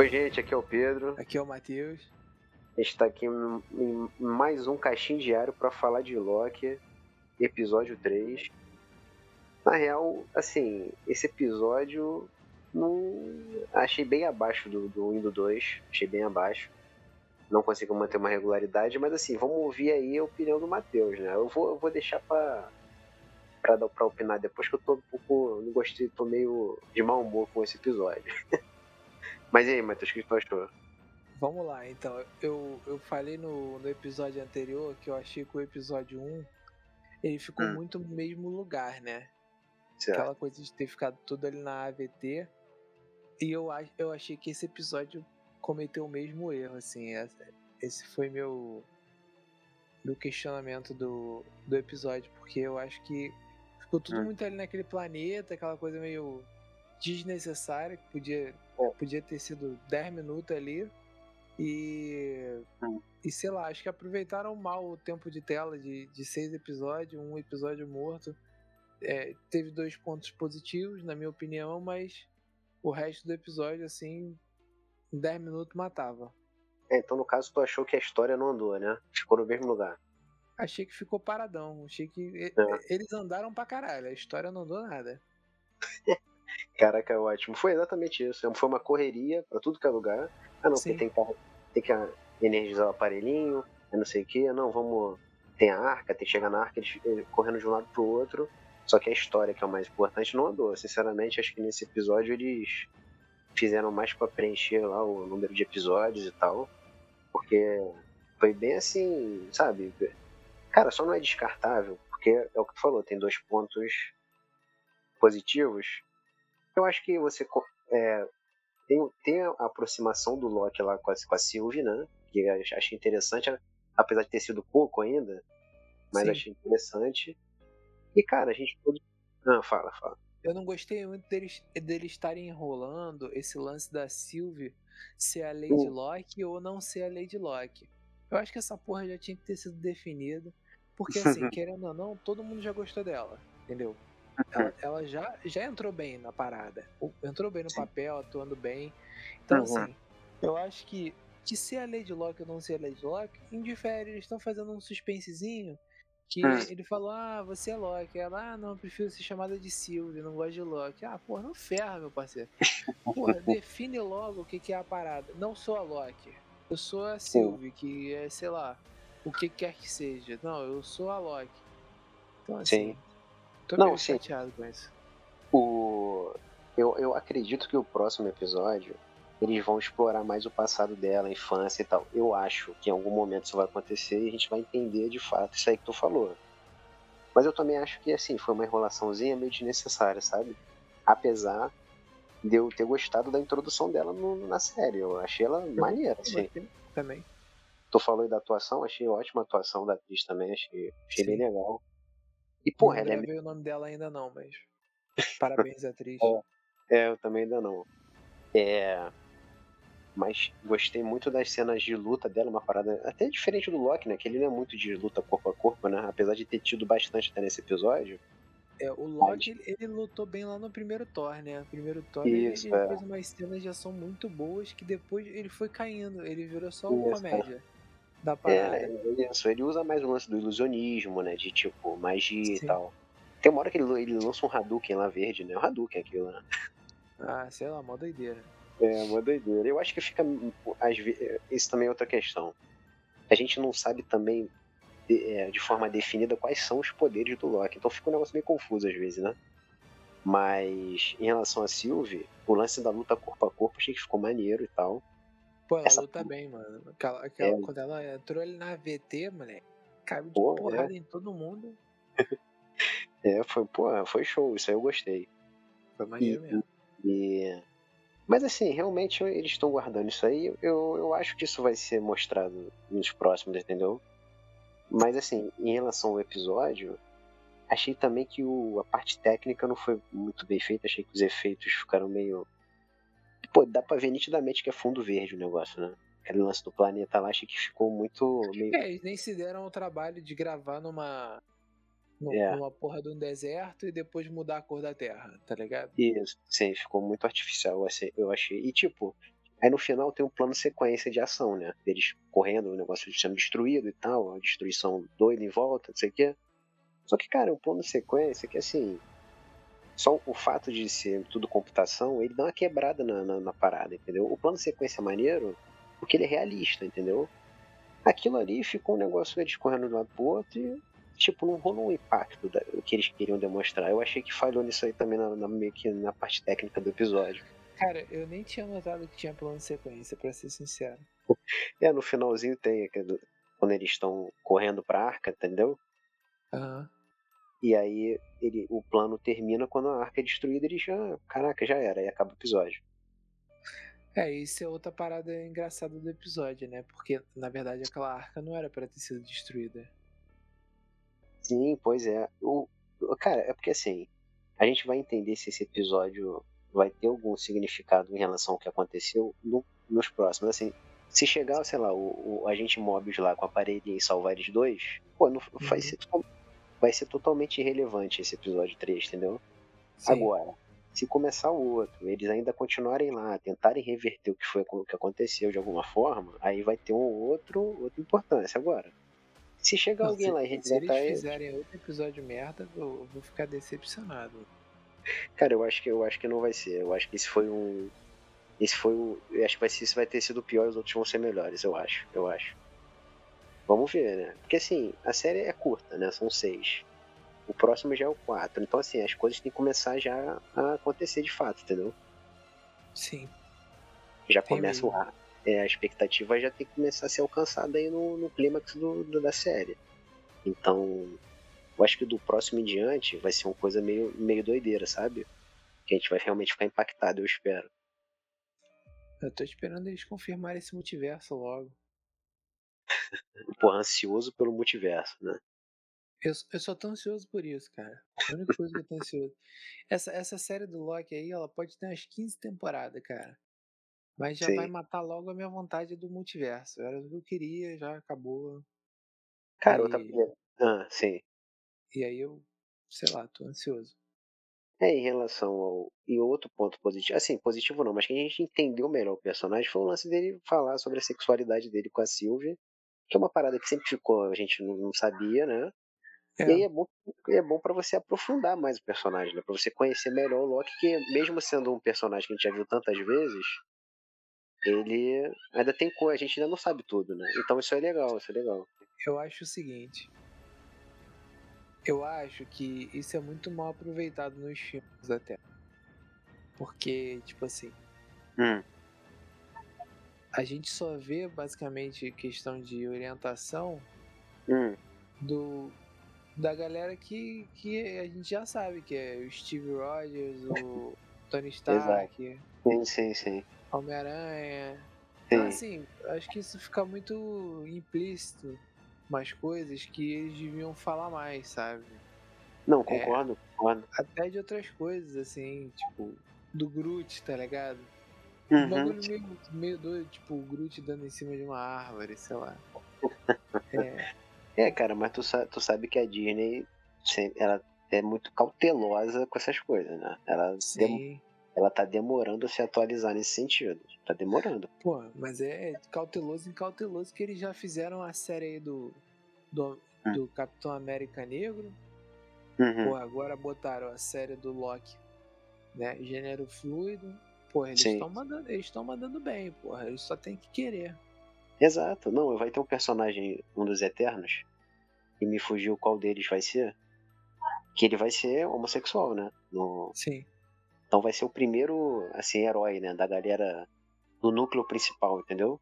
Oi, gente, aqui é o Pedro. Aqui é o Matheus. A gente tá aqui em mais um caixinho diário para falar de Loki, episódio 3. Na real, assim, esse episódio não achei bem abaixo do, do 1 e do 2, achei bem abaixo. Não consigo manter uma regularidade, mas assim, vamos ouvir aí a opinião do Matheus, né? Eu vou, eu vou deixar pra, pra, pra opinar depois que eu tô um pouco. Não gostei, tô meio de mau humor com esse episódio. mas e aí, Matheus, o que tu achou? Vamos lá, então. Eu, eu falei no, no episódio anterior que eu achei que o episódio 1 ele ficou hum. muito no mesmo lugar, né? Certo. Aquela coisa de ter ficado tudo ali na AVT. E eu, eu achei que esse episódio cometeu o mesmo erro, assim. Esse foi meu, meu questionamento do, do episódio, porque eu acho que ficou tudo hum. muito ali naquele planeta, aquela coisa meio desnecessária, que podia, é. podia ter sido 10 minutos ali. E, hum. e sei lá, acho que aproveitaram mal o tempo de tela de, de seis episódios, um episódio morto. É, teve dois pontos positivos, na minha opinião, mas o resto do episódio, assim, em 10 minutos matava. É, então no caso tu achou que a história não andou, né? Ficou no mesmo lugar. Achei que ficou paradão. Achei que é. eles andaram pra caralho. A história não andou nada. Caraca, ótimo. Foi exatamente isso. Foi uma correria pra tudo que é lugar. Ah, não, Sim. tem que tem que energizar o aparelhinho, não sei o que, não, vamos. Tem a arca, tem que chegar na arca, eles correndo de um lado pro outro. Só que a história, que é o mais importante, não andou. Sinceramente, acho que nesse episódio eles fizeram mais para preencher lá o número de episódios e tal. Porque foi bem assim, sabe? Cara, só não é descartável, porque é o que tu falou, tem dois pontos positivos. Eu acho que você é, tem, tem a aproximação do Loki lá com a, com a Sylvie, né? Que eu achei interessante, apesar de ter sido pouco ainda, mas Sim. achei interessante. E, cara, a gente. Ah, fala, fala. Eu não gostei muito deles, deles estarem enrolando esse lance da Sylvie ser a Lady uh. Locke ou não ser a Lady Locke. Eu acho que essa porra já tinha que ter sido definida. Porque, assim, querendo ou não, todo mundo já gostou dela, entendeu? Ela, ela, já, já entrou bem na parada. Entrou bem no papel, atuando bem. Então, uhum. assim, eu acho que de ser a Lady Locke ou não ser a Lady Locke, indifere. Eles estão fazendo um suspensezinho que hum. ele falou: Ah, você é Locke. Ela, ah, não, prefiro ser chamada de Sylvie, não gosto de Locke. Ah, porra, não ferra, meu parceiro. Porra, define logo o que, que é a parada. Não sou a Locke. Eu sou a Sylvie, que é, sei lá, o que quer que seja. Não, eu sou a Locke. Então, assim, Sim. Tô não, meio sim. chateado com isso. O... Eu, eu acredito que o próximo episódio eles vão explorar mais o passado dela, a infância e tal. Eu acho que em algum momento isso vai acontecer e a gente vai entender de fato isso aí que tu falou. Mas eu também acho que, assim, foi uma enrolaçãozinha meio desnecessária, sabe? Apesar de eu ter gostado da introdução dela no, na série. Eu achei ela eu maneira, assim. Também. Tu falou aí da atuação, achei ótima a atuação da atriz também, achei, achei bem legal. E, porra, não ela é. o nome dela ainda não, mas. Parabéns, atriz. É, é, eu também ainda não. É. Mas gostei muito das cenas de luta dela, uma parada até diferente do Loki, né? Que ele não é muito de luta corpo a corpo, né? Apesar de ter tido bastante até nesse episódio. É, o Loki, mas... ele lutou bem lá no primeiro Thor, né? O primeiro Thor, Isso, ele, é. fez umas cenas de ação muito boas que depois ele foi caindo, ele virou só uma comédia. É da parada. É, isso. Ele usa mais o lance do ilusionismo, né? De tipo, magia Sim. e tal. Tem uma hora que ele, ele lança um Hadouken lá verde, né? O Hadouken aquilo, né? Ah, sei lá, mó doideira. É, mó doideira. Eu acho que fica. Às vezes, isso também é outra questão. A gente não sabe também de, é, de, forma definida quais são os poderes do Loki. Então fica um negócio meio confuso às vezes, né? Mas em relação a Sylvie, o lance da luta corpo a corpo achei que ficou maneiro e tal. Pô, ela Essa... luta bem, mano. Aquela, aquela, é. Quando ela entrou ali na VT, moleque, caiu de pô, porrada é. em todo mundo. é, foi, pô, foi show, isso aí eu gostei. Foi maneiro e, mesmo. E... Mas assim, realmente eles estão guardando isso aí. Eu, eu acho que isso vai ser mostrado nos próximos, entendeu? Mas assim, em relação ao episódio, achei também que o, a parte técnica não foi muito bem feita. Achei que os efeitos ficaram meio pô, dá pra ver nitidamente que é fundo verde o negócio, né? Aquele lance do planeta lá, achei que ficou muito. Meio... É, eles nem se deram o trabalho de gravar numa. É. numa porra de um deserto e depois mudar a cor da terra, tá ligado? Isso, sim, ficou muito artificial, assim, eu achei. E tipo, Aí no final tem um plano sequência de ação, né? Eles correndo, o negócio sendo destruído e tal, a destruição doida em volta, não sei o quê. Só que, cara, o plano sequência que assim. Só o fato de ser tudo computação, ele dá uma quebrada na, na, na parada, entendeu? O plano sequência é maneiro porque ele é realista, entendeu? Aquilo ali ficou um negócio eles correndo de um lado pro outro e, tipo, não rolou um impacto da, que eles queriam demonstrar. Eu achei que falhou nisso aí também na, na, meio que na parte técnica do episódio. Cara, eu nem tinha notado que tinha plano de sequência, pra ser sincero. É, no finalzinho tem, quando eles estão correndo pra arca, entendeu? Aham. Uhum. E aí ele, o plano termina quando a arca é destruída, ele já. Caraca, já era, aí acaba o episódio. É, isso é outra parada engraçada do episódio, né? Porque, na verdade, aquela arca não era para ter sido destruída. Sim, pois é. O, cara, é porque assim, a gente vai entender se esse episódio vai ter algum significado em relação ao que aconteceu no, nos próximos. Assim, se chegar, sei lá, o, o agente Mobius lá com a parede e salvar eles dois, pô, não, uhum. vai, ser, vai ser totalmente irrelevante esse episódio 3, entendeu? Sim. Agora, se começar o outro, eles ainda continuarem lá, tentarem reverter o que foi o que aconteceu de alguma forma, aí vai ter um outro, outra importância. Agora, se chegar Não, alguém se, lá e resgatar Se eles fizerem outro episódio merda, eu vou ficar decepcionado. Cara, eu acho que eu acho que não vai ser. Eu acho que esse foi um esse foi o eu acho que vai ser, esse vai ter sido pior e os outros vão ser melhores, eu acho. Eu acho. Vamos ver, né? Porque assim, a série é curta, né? São seis. O próximo já é o 4. Então, assim, as coisas têm que começar já a acontecer de fato, entendeu? Sim. Já começa o é, a expectativa já tem que começar a ser alcançada aí no, no clímax do, do, da série. Então, eu acho que do próximo em diante vai ser uma coisa meio, meio doideira, sabe? Que a gente vai realmente ficar impactado, eu espero. Eu tô esperando eles confirmarem esse multiverso logo. Porra, ansioso pelo multiverso, né? Eu, eu só tô ansioso por isso, cara. A única coisa que eu tô ansioso. Essa, essa série do Loki aí, ela pode ter umas 15 temporadas, cara. Mas já Sim. vai matar logo a minha vontade do multiverso. Era o que eu queria, já acabou. Cara, e... outra. Ah, sim. E aí eu, sei lá, tô ansioso. É, em relação ao. E outro ponto positivo. Assim, positivo não, mas que a gente entendeu melhor o personagem foi o lance dele falar sobre a sexualidade dele com a Sylvie. Que é uma parada que sempre ficou, a gente não sabia, né? É. E aí é bom, é bom para você aprofundar mais o personagem, né? Pra você conhecer melhor o Loki, que mesmo sendo um personagem que a gente já viu tantas vezes, ele ainda tem coisa, a gente ainda não sabe tudo, né? Então isso é legal, isso é legal. Eu acho o seguinte. Eu acho que isso é muito mal aproveitado nos filmes até. Porque, tipo assim. Hum. A gente só vê basicamente questão de orientação hum. do da galera que, que a gente já sabe, que é o Steve Rogers, o Tony Stark. Exato. Sim, sim, sim. Homem-Aranha. Então, assim, acho que isso fica muito implícito umas coisas que eles deviam falar mais, sabe? Não, concordo, é, concordo. Até de outras coisas, assim, tipo, do Groot, tá ligado? Uhum. Um bagulho meio, meio doido, tipo, o Groot dando em cima de uma árvore, sei lá. é. É, cara, mas tu, tu sabe que a Disney ela é muito cautelosa com essas coisas, né? Ela, dem, ela tá demorando a se atualizar nesse sentido. Tá demorando. Pô, mas é cauteloso e cauteloso que eles já fizeram a série aí do, do, hum. do Capitão América Negro. Uhum. Pô, agora botaram a série do Loki, né? Gênero fluido. Pô, eles estão mandando, eles mandando bem, porra. Eles só tem que querer. Exato. Não, vai ter um personagem, um dos Eternos, e me fugiu qual deles vai ser. Que ele vai ser homossexual, né? No... Sim. Então vai ser o primeiro, assim, herói, né? Da galera do núcleo principal, entendeu?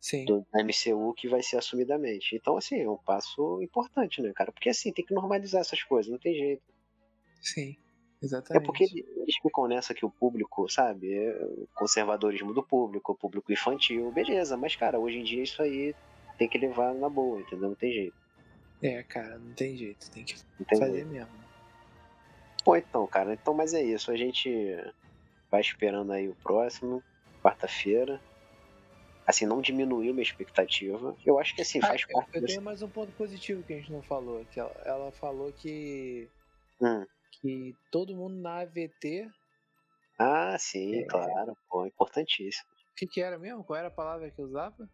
Sim. Do MCU que vai ser assumidamente. Então, assim, é um passo importante, né, cara? Porque assim, tem que normalizar essas coisas, não tem jeito. Sim. Exatamente. É porque eles ficam nessa que o público, sabe? É conservadorismo do público, o público infantil, beleza, mas cara, hoje em dia isso aí tem que levar na boa, entendeu? Não tem jeito. É, cara, não tem jeito, tem que tem fazer mesmo. Bom, então, cara, então, mas é isso. A gente vai esperando aí o próximo, quarta-feira. Assim, não diminuiu minha expectativa. Eu acho que assim, ah, faz eu, parte. Eu desse... tenho mais um ponto positivo que a gente não falou. Que ela, ela falou que. Hum que todo mundo na AVT. Ah, sim, é, claro, pô, importantíssimo. que, que era mesmo? Qual era a palavra que usava?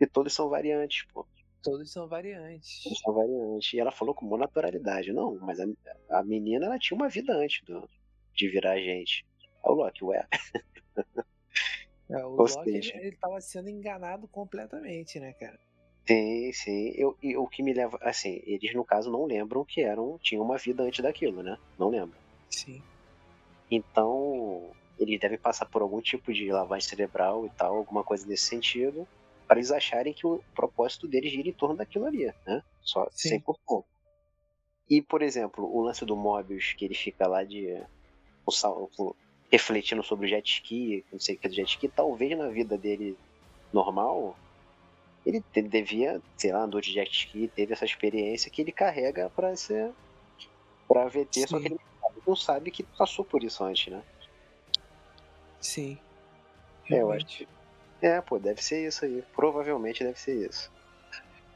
E todos são variantes, pô. Todos são variantes. Todos são variantes. E ela falou com boa naturalidade. Não, mas a, a menina ela tinha uma vida antes do, de virar gente. É o Loki, ué. É, o Loki ele, ele tava sendo enganado completamente, né, cara? Sim, sim. Eu, e o que me leva. Assim, eles no caso não lembram que eram. tinham uma vida antes daquilo, né? Não lembram. Sim. Então, eles devem passar por algum tipo de lavagem cerebral e tal, alguma coisa nesse sentido, para eles acharem que o propósito deles gira em torno daquilo ali, né? Só Sim. sem por ponto. E, por exemplo, o lance do Mobius, que ele fica lá de. refletindo sobre o jet ski, não sei o que é do jet ski, talvez na vida dele normal, ele devia, sei lá, andou de jet ski, teve essa experiência que ele carrega para ser. pra VT, Sim. só que ele não sabe que passou por isso antes, né? Sim. Realmente. É, eu acho. É, pô, deve ser isso aí. Provavelmente deve ser isso.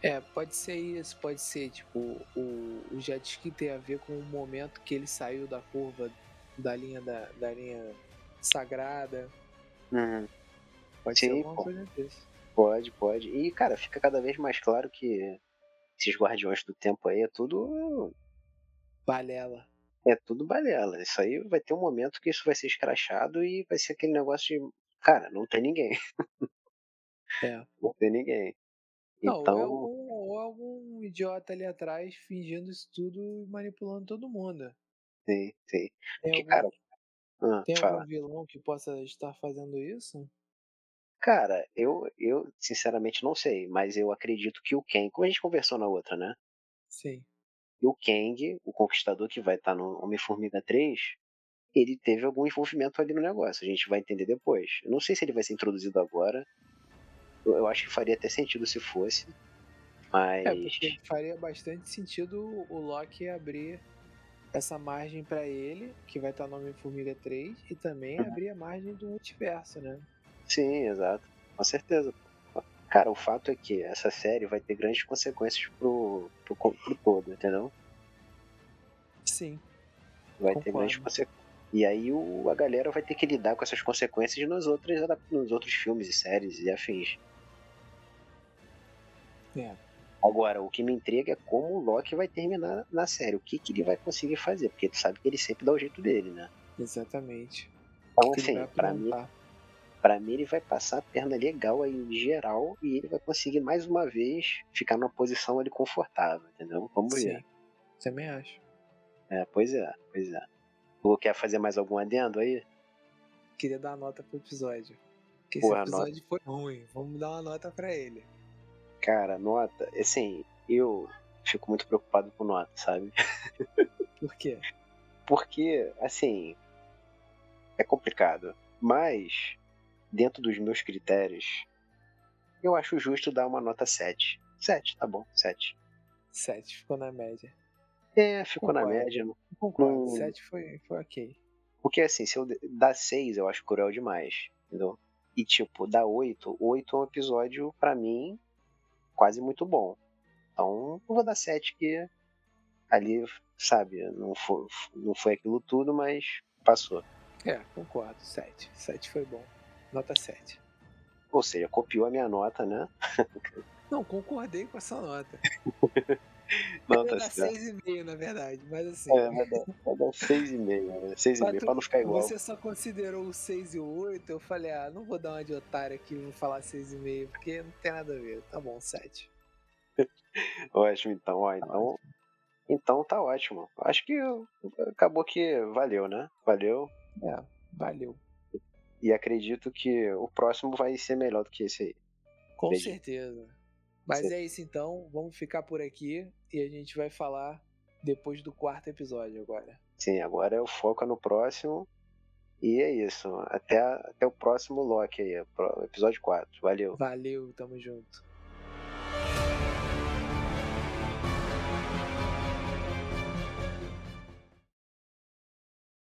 É, pode ser isso, pode ser, tipo, o, o jet ski tem a ver com o momento que ele saiu da curva da linha da, da linha sagrada. Uhum. Pode Sim, ser alguma pô. coisa desse. Pode, pode. E, cara, fica cada vez mais claro que esses guardiões do tempo aí é tudo. Balela. É tudo balela. Isso aí vai ter um momento que isso vai ser escrachado e vai ser aquele negócio de. Cara, não tem ninguém. É. Não tem ninguém. Não, então... ou, algum, ou algum idiota ali atrás fingindo isso tudo e manipulando todo mundo. Sim, sim. Tem, Porque, algum, cara... ah, tem algum vilão que possa estar fazendo isso? Cara, eu, eu sinceramente não sei, mas eu acredito que o Ken, como a gente conversou na outra, né? Sim. E o Kang, o conquistador que vai estar no Homem-Formiga 3, ele teve algum envolvimento ali no negócio. A gente vai entender depois. Eu não sei se ele vai ser introduzido agora. Eu, eu acho que faria até sentido se fosse. Mas. É, porque faria bastante sentido o Loki abrir essa margem para ele, que vai estar no Homem-Formiga 3, e também uhum. abrir a margem do multiverso, né? Sim, exato. Com certeza. Cara, o fato é que essa série vai ter grandes consequências pro, pro, pro todo, entendeu? Sim. Vai concordo. ter grandes consequências. E aí o, a galera vai ter que lidar com essas consequências nos outros, nos outros filmes e séries e afins. É. Agora, o que me intriga é como o Loki vai terminar na série. O que, que ele vai conseguir fazer? Porque tu sabe que ele sempre dá o jeito dele, né? Exatamente. Então, assim, pra mim, para mim ele vai passar a perna legal aí em geral e ele vai conseguir mais uma vez ficar numa posição ali confortável, entendeu? Vamos Sim. ver. Também acho. É, pois é, pois é. Tu quer fazer mais algum adendo aí? Queria dar nota pro episódio. Porque Porra, esse episódio nota... foi ruim. Vamos dar uma nota para ele. Cara, nota, assim, eu fico muito preocupado com nota, sabe? Por quê? Porque, assim, é complicado. Mas dentro dos meus critérios, eu acho justo dar uma nota 7. 7, tá bom, 7. 7, ficou na média. É, ficou Concordo. na média. Concordo, 7 foi, foi ok. Porque assim, se eu dar 6, eu acho cruel demais, entendeu? E tipo, dar 8, 8 é um episódio, para mim, quase muito bom. Então, eu vou dar 7 que ali, sabe, não foi, não foi aquilo tudo, mas passou. É, concordo, 7. 7 foi bom. Nota 7. Ou seja, copiou a minha nota, né? Não, concordei com essa nota. Nota eu ia dar 6,5 na verdade, mas assim. É, vai dar, vai dar 6,5, né? 6,5 pra não ficar igual. Você só considerou o 6 e o 8, eu falei, ah, não vou dar uma de otário aqui, vou falar 6,5, porque não tem nada a ver. Tá bom, 7. ótimo, então, ó, então. Ótimo. Então tá ótimo. Acho que acabou que valeu, né? Valeu. É, valeu. E acredito que o próximo vai ser melhor do que esse aí. Com Beijo. certeza. Mas é isso então, vamos ficar por aqui e a gente vai falar depois do quarto episódio agora. Sim, agora é o foco no próximo. E é isso. Até, até o próximo Loki aí, episódio 4. Valeu. Valeu, tamo junto.